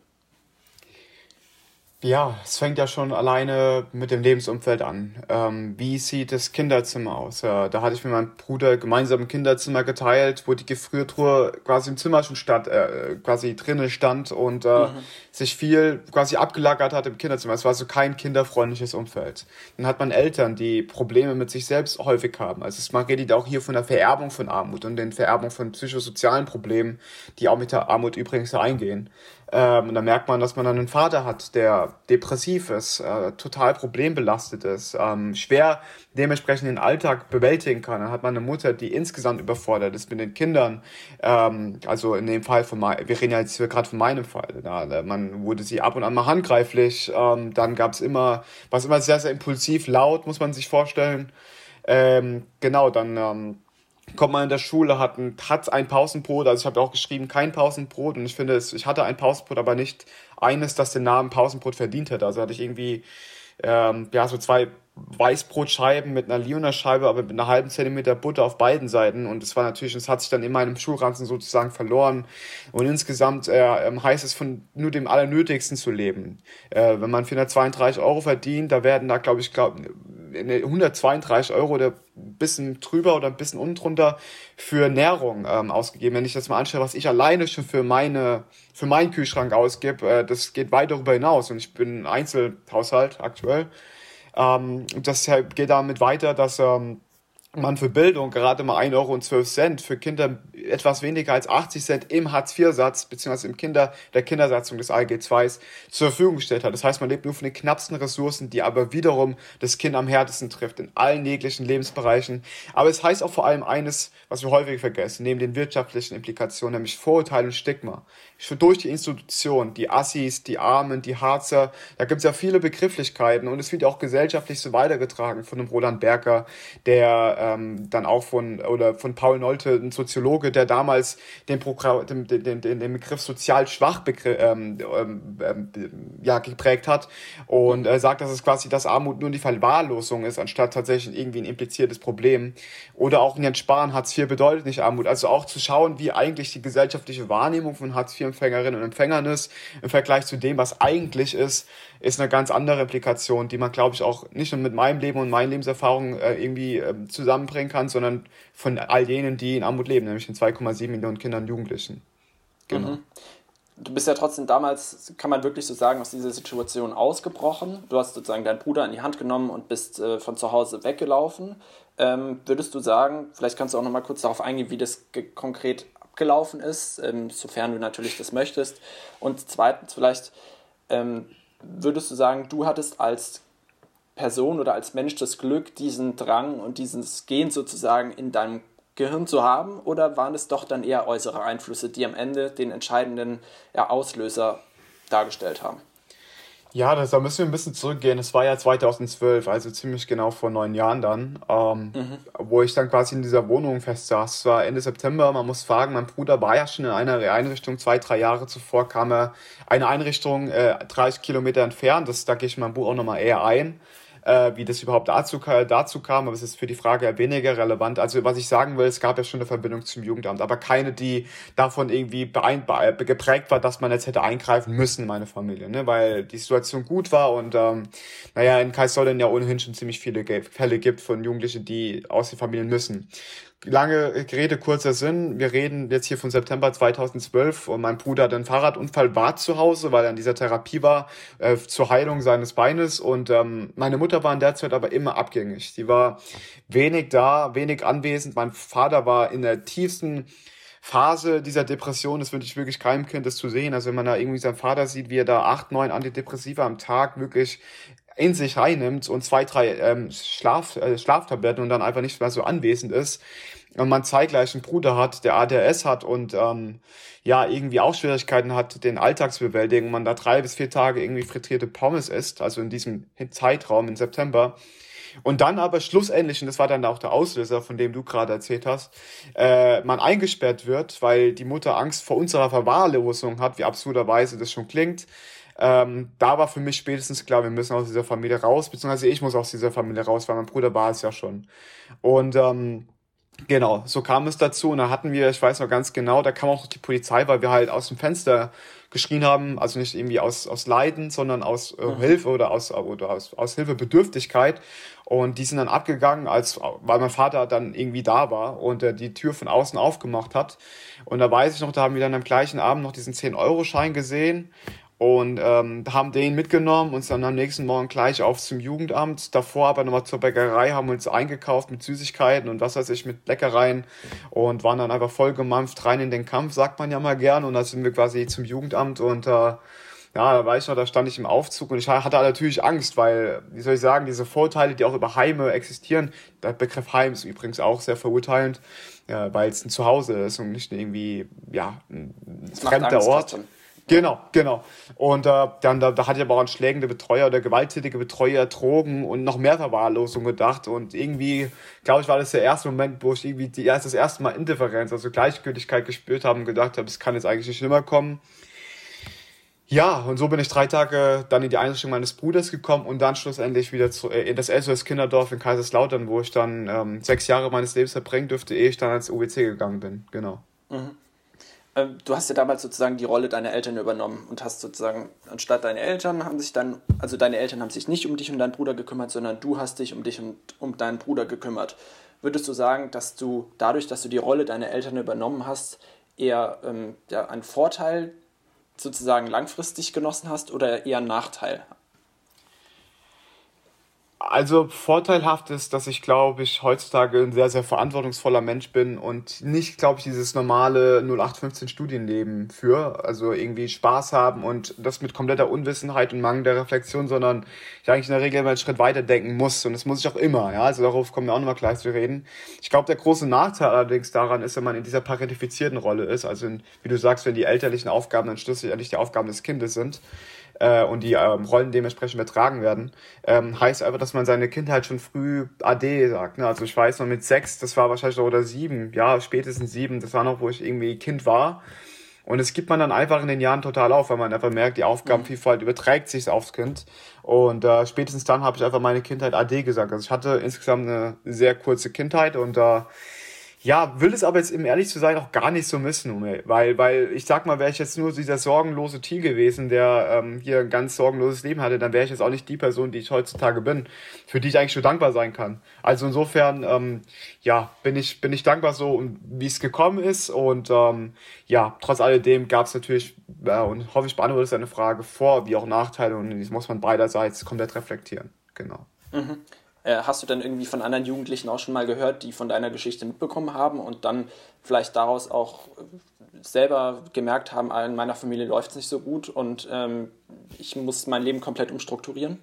Ja, es fängt ja schon alleine mit dem Lebensumfeld an. Ähm, wie sieht das Kinderzimmer aus? Äh, da hatte ich mit meinem Bruder gemeinsam ein Kinderzimmer geteilt, wo die Gefriertruhe quasi im Zimmer schon stand, äh, quasi drinnen stand und äh, mhm. sich viel quasi abgelagert hat im Kinderzimmer. Es war so kein kinderfreundliches Umfeld. Dann hat man Eltern, die Probleme mit sich selbst häufig haben. Also es, man redet auch hier von der Vererbung von Armut und den Vererbung von psychosozialen Problemen, die auch mit der Armut übrigens eingehen. Ähm, und da merkt man, dass man dann einen Vater hat, der depressiv ist, äh, total problembelastet ist, ähm, schwer dementsprechend den Alltag bewältigen kann. Dann hat man eine Mutter, die insgesamt überfordert ist mit den Kindern. Ähm, also in dem Fall von wir reden ja jetzt gerade von meinem Fall. Da, man wurde sie ab und an mal handgreiflich. Ähm, dann gab es immer, was immer sehr, sehr impulsiv, laut, muss man sich vorstellen. Ähm, genau, dann ähm, kommt man in der Schule, hat ein, hat ein Pausenbrot, also ich habe auch geschrieben, kein Pausenbrot und ich finde, es, ich hatte ein Pausenbrot, aber nicht eines, das den Namen Pausenbrot verdient hätte. Also hatte ich irgendwie ähm, ja, so zwei Weißbrotscheiben mit einer Lioner-Scheibe, aber mit einer halben Zentimeter Butter auf beiden Seiten. Und das war natürlich, das hat sich dann in meinem Schulranzen sozusagen verloren. Und insgesamt äh, ähm, heißt es von nur dem Allernötigsten zu leben. Äh, wenn man 432 Euro verdient, da werden da, glaube ich, glaub, 132 Euro oder ein bisschen drüber oder ein bisschen unten drunter für Nährung ähm, ausgegeben. Wenn ich das mal anschaue, was ich alleine schon für meine für meinen Kühlschrank ausgebe, äh, das geht weit darüber hinaus. Und ich bin ein Einzelhaushalt aktuell. Ähm, das geht damit weiter, dass ähm, man für Bildung gerade mal 1,12 Euro für Kinder etwas weniger als 80 Cent im Hartz-IV-Satz beziehungsweise im Kinder, der Kindersatzung des ALG II zur Verfügung gestellt hat. Das heißt, man lebt nur von den knappsten Ressourcen, die aber wiederum das Kind am härtesten trifft, in allen jeglichen Lebensbereichen. Aber es heißt auch vor allem eines, was wir häufig vergessen, neben den wirtschaftlichen Implikationen, nämlich Vorurteile und Stigma. Durch die Institution, die Assis, die Armen, die Harzer, da gibt es ja viele Begrifflichkeiten und es wird auch gesellschaftlich so weitergetragen von dem Roland Berger, der ähm, dann auch von, oder von Paul Nolte, ein Soziologe, der damals den, Programm, den, den, den, Begriff sozial schwach ähm, ähm, ähm, ja, geprägt hat und äh, sagt, dass es quasi, dass Armut nur die Verwahrlosung ist, anstatt tatsächlich irgendwie ein impliziertes Problem. Oder auch Jens Spahn, Hartz IV bedeutet nicht Armut. Also auch zu schauen, wie eigentlich die gesellschaftliche Wahrnehmung von Hartz IV-Empfängerinnen und Empfängern ist, im Vergleich zu dem, was eigentlich ist, ist eine ganz andere Implikation, die man, glaube ich, auch nicht nur mit meinem Leben und meinen Lebenserfahrungen äh, irgendwie äh, zusammenbringen kann, sondern von all jenen, die in Armut leben, nämlich den 2,7 Millionen Kindern und Jugendlichen. Genau. Mhm. Du bist ja trotzdem damals, kann man wirklich so sagen, aus dieser Situation ausgebrochen. Du hast sozusagen deinen Bruder in die Hand genommen und bist äh, von zu Hause weggelaufen. Ähm, würdest du sagen, vielleicht kannst du auch noch mal kurz darauf eingehen, wie das konkret abgelaufen ist, ähm, sofern du natürlich das möchtest. Und zweitens vielleicht, ähm, würdest du sagen, du hattest als Person oder als Mensch das Glück, diesen Drang und dieses Gen sozusagen in deinem Gehirn zu haben oder waren es doch dann eher äußere Einflüsse, die am Ende den entscheidenden ja, Auslöser dargestellt haben? Ja, das, da müssen wir ein bisschen zurückgehen. Es war ja 2012, also ziemlich genau vor neun Jahren dann, ähm, mhm. wo ich dann quasi in dieser Wohnung fest saß. Es war Ende September, man muss fragen, mein Bruder war ja schon in einer Einrichtung, zwei, drei Jahre zuvor kam er eine Einrichtung äh, 30 Kilometer entfernt, das, da gehe ich in meinem Buch auch nochmal eher ein äh, wie das überhaupt dazu, dazu kam, aber es ist für die Frage weniger relevant. Also was ich sagen will, es gab ja schon eine Verbindung zum Jugendamt, aber keine, die davon irgendwie geprägt war, dass man jetzt hätte eingreifen müssen in meine Familie, ne? weil die Situation gut war und ähm, naja, in Kaiserslautern ja ohnehin schon ziemlich viele Fälle gibt von Jugendlichen, die aus den Familien müssen lange Rede, kurzer Sinn. Wir reden jetzt hier von September 2012 und mein Bruder hat einen Fahrradunfall, war zu Hause, weil er in dieser Therapie war, äh, zur Heilung seines Beines und ähm, meine Mutter war in der Zeit aber immer abgängig. Sie war wenig da, wenig anwesend. Mein Vater war in der tiefsten Phase dieser Depression, das wünsche ich wirklich keinem Kind, das zu sehen. Also wenn man da irgendwie seinen Vater sieht, wie er da acht, neun Antidepressiva am Tag wirklich in sich reinnimmt und zwei, drei ähm, Schlaf, äh, Schlaftabletten und dann einfach nicht mehr so anwesend ist, und man zeitgleich einen Bruder hat, der ADS hat und ähm, ja irgendwie auch Schwierigkeiten hat, den Alltag zu bewältigen, man da drei bis vier Tage irgendwie frittierte Pommes isst, also in diesem Zeitraum im September. Und dann aber schlussendlich, und das war dann auch der Auslöser, von dem du gerade erzählt hast, äh, man eingesperrt wird, weil die Mutter Angst vor unserer Verwahrlosung hat, wie absurderweise das schon klingt. Ähm, da war für mich spätestens klar, wir müssen aus dieser Familie raus, beziehungsweise ich muss aus dieser Familie raus, weil mein Bruder war es ja schon. Und ähm, Genau, so kam es dazu. Und da hatten wir, ich weiß noch ganz genau, da kam auch die Polizei, weil wir halt aus dem Fenster geschrien haben, also nicht irgendwie aus, aus Leiden, sondern aus äh, mhm. Hilfe oder aus, oder aus, aus Hilfebedürftigkeit. Und die sind dann abgegangen, als, weil mein Vater dann irgendwie da war und er die Tür von außen aufgemacht hat. Und da weiß ich noch, da haben wir dann am gleichen Abend noch diesen 10-Euro-Schein gesehen und ähm, haben den mitgenommen, uns dann am nächsten Morgen gleich auf zum Jugendamt, davor aber nochmal zur Bäckerei, haben uns eingekauft mit Süßigkeiten und was weiß ich, mit Leckereien und waren dann einfach voll gemampft rein in den Kampf, sagt man ja mal gern und dann sind wir quasi zum Jugendamt und äh, ja, da weiß ich noch, da stand ich im Aufzug und ich hatte natürlich Angst, weil, wie soll ich sagen, diese Vorteile, die auch über Heime existieren, der Begriff Heim ist übrigens auch sehr verurteilend, ja, weil es ein Zuhause ist und nicht irgendwie, ja, ein fremder Ort. Trotzdem. Genau, genau. Und äh, dann da, da hatte ich aber auch an schlägende Betreuer oder gewalttätige Betreuer, Drogen und noch mehr Verwahrlosung gedacht. Und irgendwie, glaube ich, war das der erste Moment, wo ich irgendwie die erst das erste Mal Indifferenz, also Gleichgültigkeit gespürt habe und gedacht habe, es kann jetzt eigentlich nicht schlimmer kommen. Ja, und so bin ich drei Tage dann in die Einrichtung meines Bruders gekommen und dann schlussendlich wieder zu, äh, in das SOS Kinderdorf in Kaiserslautern, wo ich dann ähm, sechs Jahre meines Lebens verbringen dürfte, ehe ich dann als UWC gegangen bin. Genau. Mhm. Ähm, du hast ja damals sozusagen die Rolle deiner Eltern übernommen und hast sozusagen, anstatt deine Eltern haben sich dann, also deine Eltern haben sich nicht um dich und deinen Bruder gekümmert, sondern du hast dich um dich und um deinen Bruder gekümmert. Würdest du sagen, dass du dadurch, dass du die Rolle deiner Eltern übernommen hast, eher ähm, ja, einen Vorteil sozusagen langfristig genossen hast oder eher einen Nachteil? Also vorteilhaft ist, dass ich glaube ich heutzutage ein sehr, sehr verantwortungsvoller Mensch bin und nicht, glaube ich, dieses normale 0815 Studienleben für, also irgendwie Spaß haben und das mit kompletter Unwissenheit und Mangel der Reflexion, sondern ich eigentlich in der Regel immer einen Schritt weiter denken muss und das muss ich auch immer, ja, also darauf kommen wir auch nochmal gleich zu reden. Ich glaube, der große Nachteil allerdings daran ist, wenn man in dieser parentifizierten Rolle ist, also in, wie du sagst, wenn die elterlichen Aufgaben dann schlussendlich die Aufgaben des Kindes sind, äh, und die ähm, Rollen dementsprechend übertragen werden, ähm, heißt einfach, dass man seine Kindheit schon früh AD sagt. Ne? Also ich weiß noch mit sechs, das war wahrscheinlich noch, oder sieben, ja, spätestens sieben, das war noch, wo ich irgendwie Kind war. Und es gibt man dann einfach in den Jahren total auf, weil man einfach merkt, die Aufgabenvielfalt überträgt sich aufs Kind. Und äh, spätestens dann habe ich einfach meine Kindheit AD gesagt. Also ich hatte insgesamt eine sehr kurze Kindheit und äh, ja, will es aber jetzt, um ehrlich zu sein, auch gar nicht so missen, weil, weil ich sag mal, wäre ich jetzt nur dieser sorgenlose Tier gewesen, der ähm, hier ein ganz sorgenloses Leben hatte, dann wäre ich jetzt auch nicht die Person, die ich heutzutage bin, für die ich eigentlich schon dankbar sein kann. Also insofern, ähm, ja, bin ich, bin ich dankbar so, wie es gekommen ist und ähm, ja, trotz alledem gab es natürlich, äh, und hoffe ich beantworte deine Frage, Vor- wie auch Nachteile und das muss man beiderseits komplett reflektieren. Genau. Mhm. Äh, hast du dann irgendwie von anderen Jugendlichen auch schon mal gehört, die von deiner Geschichte mitbekommen haben und dann vielleicht daraus auch selber gemerkt haben, ah, in meiner Familie läuft es nicht so gut und ähm, ich muss mein Leben komplett umstrukturieren?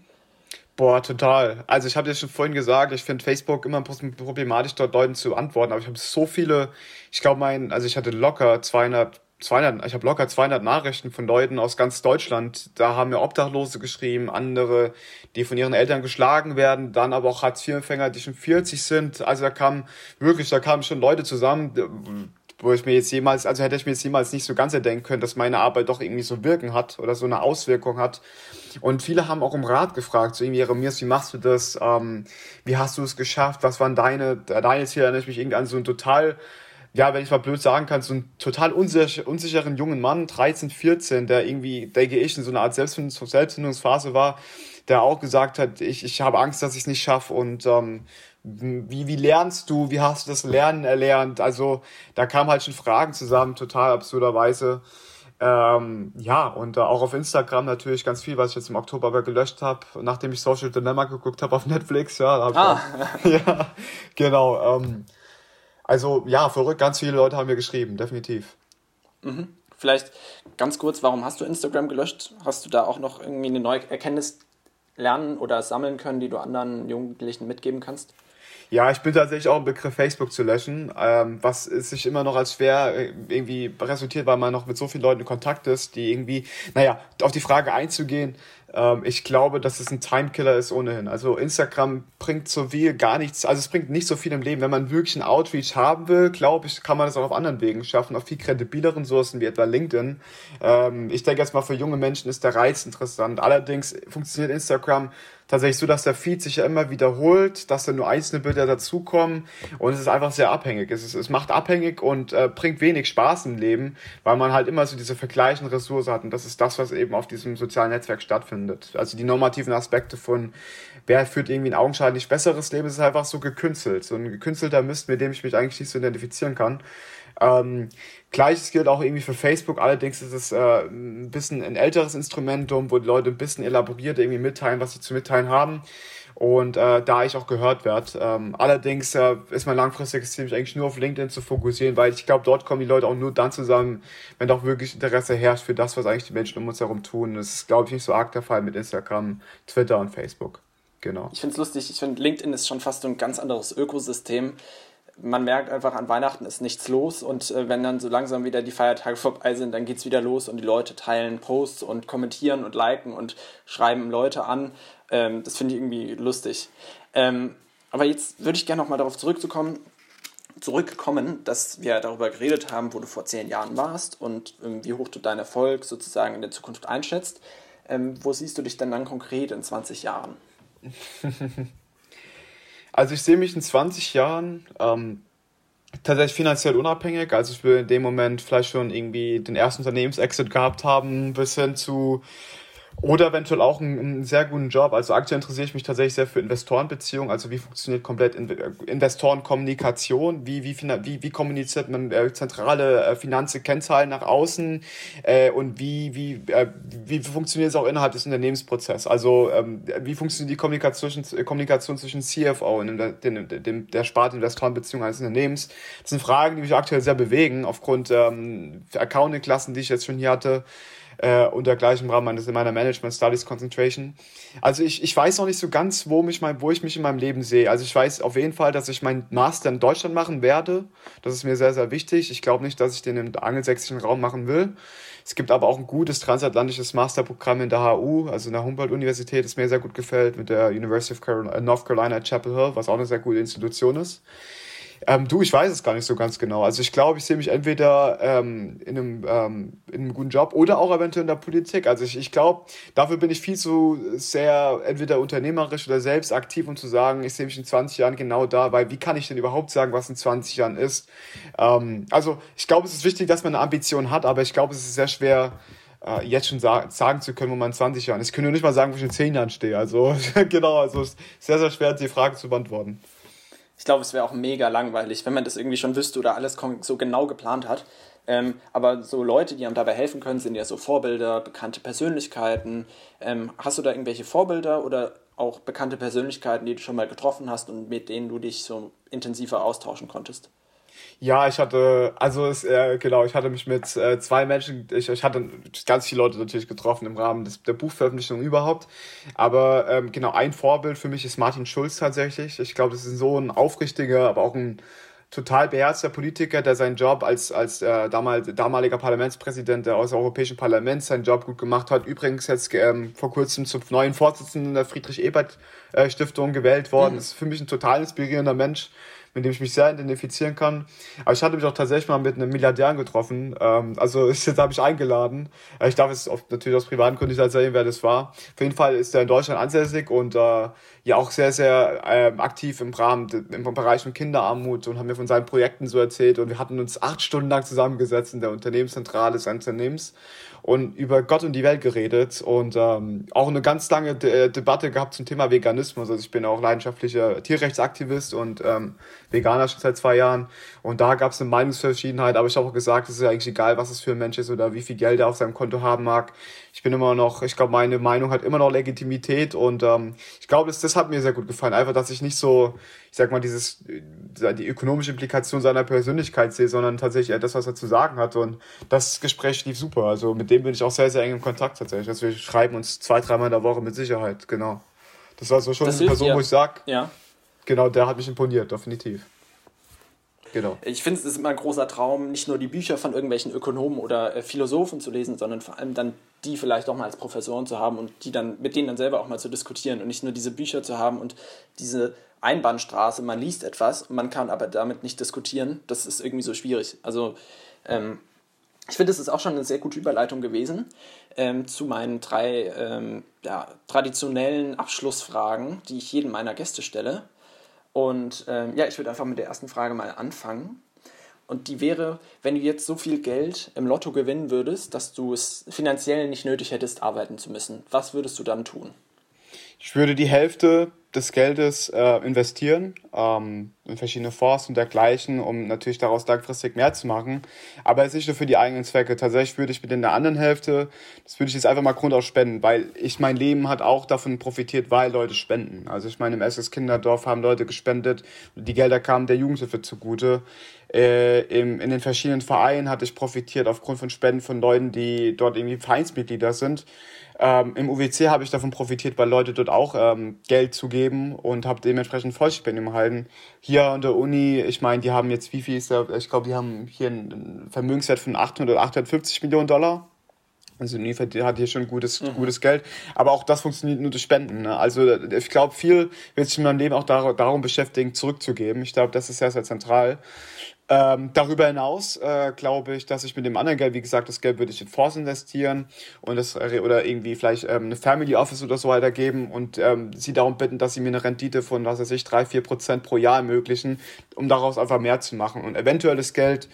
Boah, total. Also ich habe dir schon vorhin gesagt, ich finde Facebook immer problematisch, dort Leuten zu antworten, aber ich habe so viele, ich glaube mein, also ich hatte locker 200 200, ich habe locker 200 Nachrichten von Leuten aus ganz Deutschland. Da haben mir Obdachlose geschrieben, andere, die von ihren Eltern geschlagen werden, dann aber auch Hartz-IV-Empfänger, die schon 40 sind. Also da kamen wirklich, da kamen schon Leute zusammen, wo ich mir jetzt jemals, also hätte ich mir jetzt jemals nicht so ganz erdenken können, dass meine Arbeit doch irgendwie so wirken hat oder so eine Auswirkung hat. Und viele haben auch um Rat gefragt, so irgendwie, Jeremias, wie machst du das? Ähm, wie hast du es geschafft? Was waren deine, deine Ziele? Erinnere ich mich irgendwie an so ein total ja, wenn ich mal blöd sagen kann, so einen total unsicher, unsicheren jungen Mann, 13, 14, der irgendwie, denke ich, in so einer Art Selbstfind Selbstfindungsphase war, der auch gesagt hat, ich, ich habe Angst, dass ich es nicht schaffe und ähm, wie, wie lernst du, wie hast du das Lernen erlernt? Also da kamen halt schon Fragen zusammen, total absurderweise. Ähm, ja, und äh, auch auf Instagram natürlich ganz viel, was ich jetzt im Oktober aber gelöscht habe, nachdem ich Social Dilemma geguckt habe auf Netflix. Ja, da hab ah. ich ja genau. Ähm, also ja, verrückt, ganz viele Leute haben mir geschrieben, definitiv. Mhm. Vielleicht ganz kurz, warum hast du Instagram gelöscht? Hast du da auch noch irgendwie eine neue Erkenntnis lernen oder sammeln können, die du anderen Jugendlichen mitgeben kannst? Ja, ich bin tatsächlich auch im Begriff Facebook zu löschen, ähm, was sich immer noch als schwer äh, irgendwie resultiert, weil man noch mit so vielen Leuten in Kontakt ist, die irgendwie, naja, auf die Frage einzugehen, ähm, ich glaube, dass es ein Timekiller ist ohnehin. Also Instagram bringt so viel gar nichts, also es bringt nicht so viel im Leben. Wenn man wirklich einen Outreach haben will, glaube ich, kann man das auch auf anderen Wegen schaffen, auf viel kredibileren Sourcen wie etwa LinkedIn. Ähm, ich denke jetzt mal, für junge Menschen ist der Reiz interessant. Allerdings funktioniert Instagram tatsächlich so, dass der Feed sich ja immer wiederholt, dass da nur einzelne Bilder dazukommen und es ist einfach sehr abhängig. Es, ist, es macht abhängig und äh, bringt wenig Spaß im Leben, weil man halt immer so diese vergleichende Ressource hat und das ist das, was eben auf diesem sozialen Netzwerk stattfindet. Also die normativen Aspekte von wer führt irgendwie ein augenscheinlich besseres Leben, ist einfach so gekünstelt. So ein gekünstelter Mist, mit dem ich mich eigentlich nicht so identifizieren kann. Ähm, Gleiches gilt auch irgendwie für Facebook, allerdings ist es äh, ein bisschen ein älteres Instrumentum, wo die Leute ein bisschen elaboriert irgendwie mitteilen, was sie zu mitteilen haben. Und äh, da ich auch gehört werde. Ähm, allerdings äh, ist mein langfristiges Ziel, mich eigentlich nur auf LinkedIn zu fokussieren, weil ich glaube, dort kommen die Leute auch nur dann zusammen, wenn auch wirklich Interesse herrscht für das, was eigentlich die Menschen um uns herum tun. Das ist, glaube ich, nicht so arg der Fall mit Instagram, Twitter und Facebook. Genau. Ich finde es lustig, ich finde, LinkedIn ist schon fast so ein ganz anderes Ökosystem man merkt einfach, an Weihnachten ist nichts los und äh, wenn dann so langsam wieder die Feiertage vorbei sind, dann geht es wieder los und die Leute teilen Posts und kommentieren und liken und schreiben Leute an. Ähm, das finde ich irgendwie lustig. Ähm, aber jetzt würde ich gerne nochmal darauf zurückzukommen, zurückkommen, dass wir darüber geredet haben, wo du vor zehn Jahren warst und ähm, wie hoch du deinen Erfolg sozusagen in der Zukunft einschätzt. Ähm, wo siehst du dich denn dann konkret in 20 Jahren? Also ich sehe mich in 20 Jahren ähm, tatsächlich finanziell unabhängig. Also ich will in dem Moment vielleicht schon irgendwie den ersten Unternehmensexit gehabt haben, bis hin zu oder eventuell auch einen, einen, sehr guten Job. Also aktuell interessiere ich mich tatsächlich sehr für Investorenbeziehungen. Also wie funktioniert komplett Investorenkommunikation? Wie, wie, wie, wie kommuniziert man äh, zentrale äh, Finanzen, Kennzahlen nach außen? Äh, und wie, wie, äh, wie funktioniert es auch innerhalb des Unternehmensprozesses? Also ähm, wie funktioniert die Kommunikation, Kommunikation zwischen CFO und dem, dem, dem, der Sparte Investorenbeziehungen eines Unternehmens? Das sind Fragen, die mich aktuell sehr bewegen, aufgrund ähm, Accounting-Klassen, die ich jetzt schon hier hatte äh, unter gleichem Rahmen meines, meiner Management Studies Concentration. Also ich, ich weiß noch nicht so ganz, wo, mich mein, wo ich mich in meinem Leben sehe. Also ich weiß auf jeden Fall, dass ich meinen Master in Deutschland machen werde. Das ist mir sehr, sehr wichtig. Ich glaube nicht, dass ich den im angelsächsischen Raum machen will. Es gibt aber auch ein gutes transatlantisches Masterprogramm in der HU, also in der Humboldt-Universität, das mir sehr gut gefällt, mit der University of Carolina, North Carolina Chapel Hill, was auch eine sehr gute Institution ist. Ähm, du, ich weiß es gar nicht so ganz genau. Also ich glaube, ich sehe mich entweder ähm, in, einem, ähm, in einem guten Job oder auch eventuell in der Politik. Also ich, ich glaube, dafür bin ich viel zu sehr entweder unternehmerisch oder selbst aktiv, um zu sagen, ich sehe mich in 20 Jahren genau da, weil wie kann ich denn überhaupt sagen, was in 20 Jahren ist? Ähm, also ich glaube, es ist wichtig, dass man eine Ambition hat, aber ich glaube, es ist sehr schwer, äh, jetzt schon sa sagen zu können, wo man in 20 Jahren ist. Ich könnte nicht mal sagen, wo ich in 10 Jahren stehe. Also genau, also es ist sehr, sehr schwer, die Frage zu beantworten ich glaube, es wäre auch mega langweilig, wenn man das irgendwie schon wüsste oder alles so genau geplant hat. Ähm, aber so Leute, die einem dabei helfen können, sind ja so Vorbilder, bekannte Persönlichkeiten. Ähm, hast du da irgendwelche Vorbilder oder auch bekannte Persönlichkeiten, die du schon mal getroffen hast und mit denen du dich so intensiver austauschen konntest? Ja, ich hatte, also es, äh, genau, ich hatte mich mit äh, zwei Menschen, ich, ich hatte ganz viele Leute natürlich getroffen im Rahmen des, der Buchveröffentlichung überhaupt. Aber ähm, genau, ein Vorbild für mich ist Martin Schulz tatsächlich. Ich glaube, das ist so ein aufrichtiger, aber auch ein total beherzter Politiker, der seinen Job als, als äh, damal, damaliger Parlamentspräsident des Europäischen Parlaments seinen Job gut gemacht hat. Übrigens jetzt ähm, vor kurzem zum neuen Vorsitzenden der Friedrich-Ebert-Stiftung äh, gewählt worden. Mhm. Das ist für mich ein total inspirierender Mensch mit dem ich mich sehr identifizieren kann. Aber ich hatte mich auch tatsächlich mal mit einem Milliardär getroffen. Ähm, also jetzt habe ich eingeladen. Äh, ich darf es oft natürlich aus privaten Gründen nicht erzählen, wer das war. Auf jeden Fall ist er in Deutschland ansässig und äh, ja auch sehr, sehr äh, aktiv im Rahmen, im Bereich von Kinderarmut und haben mir von seinen Projekten so erzählt. Und wir hatten uns acht Stunden lang zusammengesetzt in der Unternehmenszentrale seines Unternehmens und über Gott und die Welt geredet und ähm, auch eine ganz lange De Debatte gehabt zum Thema Veganismus. Also ich bin auch leidenschaftlicher Tierrechtsaktivist und ähm, Veganer schon seit zwei Jahren. Und da gab es eine Meinungsverschiedenheit, aber ich habe auch gesagt, es ist eigentlich egal, was es für ein Mensch ist oder wie viel Geld er auf seinem Konto haben mag. Ich bin immer noch, ich glaube, meine Meinung hat immer noch Legitimität und ähm, ich glaube, das, das hat mir sehr gut gefallen. Einfach, dass ich nicht so, ich sag mal, dieses, äh, die ökonomische Implikation seiner Persönlichkeit sehe, sondern tatsächlich das, was er zu sagen hat. Und das Gespräch lief super. Also mit dem bin ich auch sehr, sehr eng im Kontakt tatsächlich. Also wir schreiben uns zwei, dreimal in der Woche mit Sicherheit, genau. Das war so schon das eine Person, ja. wo ich sage, ja. genau, der hat mich imponiert, definitiv. Genau. Ich finde, es ist immer ein großer Traum, nicht nur die Bücher von irgendwelchen Ökonomen oder äh, Philosophen zu lesen, sondern vor allem dann die vielleicht auch mal als Professoren zu haben und die dann mit denen dann selber auch mal zu diskutieren und nicht nur diese Bücher zu haben und diese Einbahnstraße, man liest etwas, man kann aber damit nicht diskutieren, das ist irgendwie so schwierig. Also ähm, ich finde, es ist auch schon eine sehr gute Überleitung gewesen ähm, zu meinen drei ähm, ja, traditionellen Abschlussfragen, die ich jedem meiner Gäste stelle. Und ähm, ja, ich würde einfach mit der ersten Frage mal anfangen. Und die wäre, wenn du jetzt so viel Geld im Lotto gewinnen würdest, dass du es finanziell nicht nötig hättest, arbeiten zu müssen, was würdest du dann tun? Ich würde die Hälfte des Geldes äh, investieren ähm, in verschiedene Fonds und dergleichen, um natürlich daraus langfristig mehr zu machen. Aber es ist nicht nur für die eigenen Zwecke. Tatsächlich würde ich mit in der anderen Hälfte, das würde ich jetzt einfach mal grundaus spenden, weil ich mein Leben hat auch davon profitiert, weil Leute spenden. Also ich meine, im SS Kinderdorf haben Leute gespendet, die Gelder kamen der Jugendhilfe zugute. Äh, im, in den verschiedenen Vereinen hatte ich profitiert aufgrund von Spenden von Leuten, die dort irgendwie Vereinsmitglieder sind. Ähm, Im UWC habe ich davon profitiert, weil Leute dort auch ähm, Geld zugeben und habe dementsprechend Vollstipendium erhalten. Hier an der Uni, ich meine, die haben jetzt, wie viel ist da, ich glaube, die haben hier einen Vermögenswert von 800 oder 850 Millionen Dollar. Also Uni hat hier schon gutes, mhm. gutes Geld. Aber auch das funktioniert nur durch Spenden. Ne? Also ich glaube, viel wird sich in meinem Leben auch darum beschäftigen, zurückzugeben. Ich glaube, das ist sehr, sehr zentral. Ähm, darüber hinaus äh, glaube ich, dass ich mit dem anderen Geld, wie gesagt, das Geld würde ich in Fonds investieren und das oder irgendwie vielleicht ähm, eine Family Office oder so weitergeben und ähm, sie darum bitten, dass sie mir eine Rendite von, was weiß ich, drei, vier Prozent pro Jahr ermöglichen, um daraus einfach mehr zu machen. Und eventuell das Geld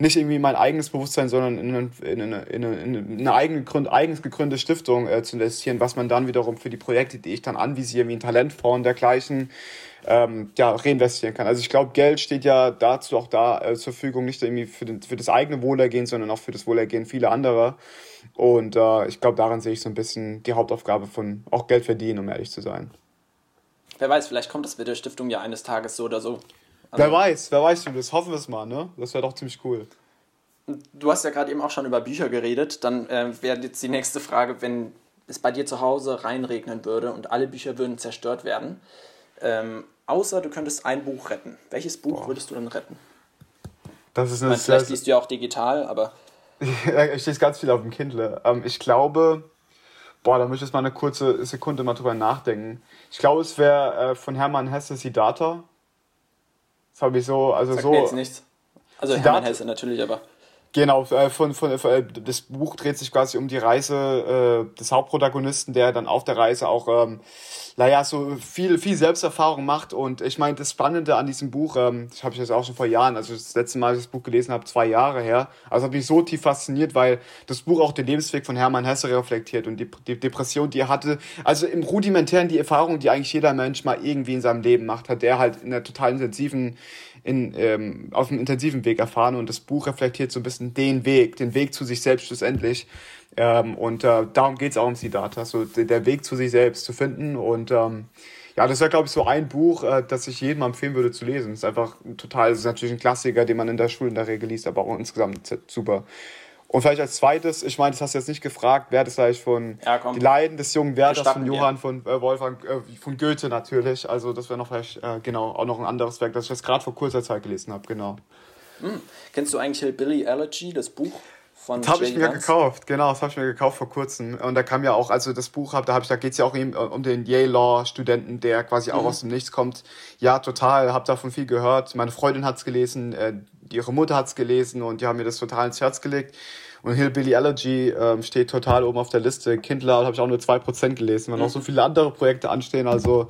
nicht irgendwie mein eigenes Bewusstsein, sondern in, eine, in in in eine eigene Grund, eigens gegründete Stiftung äh, zu investieren, was man dann wiederum für die Projekte, die ich dann anvisiere, wie ein Talentfonds und dergleichen, ähm, ja, reinvestieren kann. Also ich glaube, Geld steht ja dazu auch da äh, zur Verfügung, nicht irgendwie für, den, für das eigene Wohlergehen, sondern auch für das Wohlergehen vieler anderer. Und äh, ich glaube, daran sehe ich so ein bisschen die Hauptaufgabe von auch Geld verdienen, um ehrlich zu sein. Wer weiß, vielleicht kommt das mit der Stiftung ja eines Tages so oder so. Also, wer weiß, wer weiß, das hoffen wir es mal, ne? Das wäre doch ziemlich cool. Du hast ja gerade eben auch schon über Bücher geredet. Dann äh, wäre jetzt die nächste Frage, wenn es bei dir zu Hause reinregnen würde und alle Bücher würden zerstört werden. Ähm, außer du könntest ein Buch retten. Welches Buch Boah. würdest du denn retten? Das ist eine ich meine, vielleicht liest du ja auch digital, aber. ich lese ganz viel auf dem Kindle. Ähm, ich glaube, boah, da möchte ich jetzt mal eine kurze Sekunde mal drüber nachdenken. Ich glaube, es wäre äh, von Hermann Hesse Siddhartha. Das habe ich so, also Sagt so. Mir jetzt nichts. Also Siddhartha, Hermann Hesse natürlich, aber. Genau, äh, von, von, äh, das Buch dreht sich quasi um die Reise äh, des Hauptprotagonisten, der dann auf der Reise auch, ähm, naja, so viel, viel Selbsterfahrung macht. Und ich meine, das Spannende an diesem Buch, ähm, das habe ich jetzt auch schon vor Jahren, also das letzte Mal, dass ich das Buch gelesen habe, zwei Jahre her, also hat mich so tief fasziniert, weil das Buch auch den Lebensweg von Hermann Hesse reflektiert und die, die Depression, die er hatte, also im Rudimentären die Erfahrung, die eigentlich jeder Mensch mal irgendwie in seinem Leben macht, hat der halt in einer total intensiven in, ähm, auf einem intensiven Weg erfahren und das Buch reflektiert so ein bisschen den Weg, den Weg zu sich selbst schlussendlich. Ähm, und äh, darum geht es auch um Siddhartha, so der Weg zu sich selbst zu finden. Und ähm, Ja, das wäre, glaube ich, so ein Buch, äh, das ich jedem empfehlen würde zu lesen. Es ist einfach total, ist natürlich ein Klassiker, den man in der Schule in der Regel liest, aber auch insgesamt super. Und vielleicht als zweites, ich meine, das hast du jetzt nicht gefragt, wer das vielleicht von ja, Die Leiden des jungen Werthers von Johann von äh, Wolfgang, äh, von Goethe natürlich. Also das wäre noch vielleicht, äh, genau, auch noch ein anderes Werk, das ich jetzt gerade vor kurzer Zeit gelesen habe, genau. Hm. Kennst du eigentlich Hillbilly Allergy, das Buch? Von das habe ich mir Vance? gekauft, genau, das habe ich mir gekauft vor kurzem. Und da kam ja auch, also das Buch habe, da habe ich, da geht es ja auch eben um den Yale Law Studenten, der quasi auch mhm. aus dem Nichts kommt. Ja, total, habe davon viel gehört. Meine Freundin hat es gelesen, äh, ihre Mutter hat es gelesen und die haben mir das total ins Herz gelegt. Und Hillbilly Allergy ähm, steht total oben auf der Liste. Kindler habe ich auch nur 2% gelesen, weil mhm. noch so viele andere Projekte anstehen. Also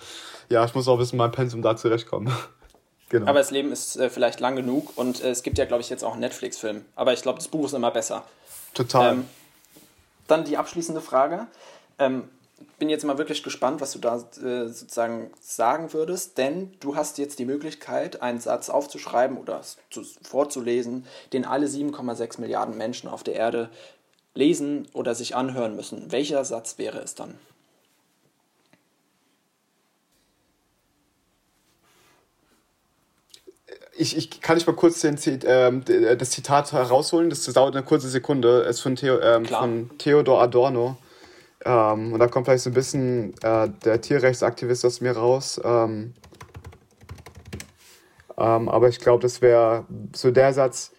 ja, ich muss auch ein bisschen mein Pensum da zurechtkommen. Genau. Aber das Leben ist äh, vielleicht lang genug und äh, es gibt ja, glaube ich, jetzt auch einen Netflix-Film. Aber ich glaube, das Buch ist immer besser. Total. Ähm, dann die abschließende Frage. Ähm, bin jetzt mal wirklich gespannt, was du da äh, sozusagen sagen würdest, denn du hast jetzt die Möglichkeit, einen Satz aufzuschreiben oder zu, vorzulesen, den alle 7,6 Milliarden Menschen auf der Erde lesen oder sich anhören müssen. Welcher Satz wäre es dann? Ich, ich kann ich mal kurz den, ähm, das Zitat herausholen, das dauert eine kurze Sekunde, es ist von, Theo, ähm, von Theodor Adorno. Ähm, und da kommt vielleicht so ein bisschen äh, der Tierrechtsaktivist aus mir raus. Ähm, ähm, aber ich glaube, das wäre so der Satz,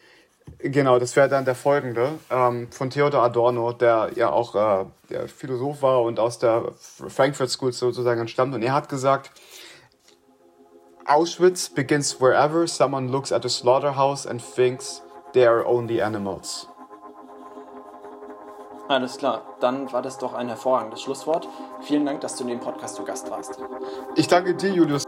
genau, das wäre dann der folgende ähm, von Theodor Adorno, der ja auch äh, der Philosoph war und aus der Frankfurt School sozusagen entstammt. Und er hat gesagt, Auschwitz begins wherever someone looks at a slaughterhouse and thinks they are only animals. Alles klar, dann war das doch ein hervorragendes Schlusswort. Vielen Dank, dass du in dem Podcast zu Gast warst. Ich danke dir, Julius.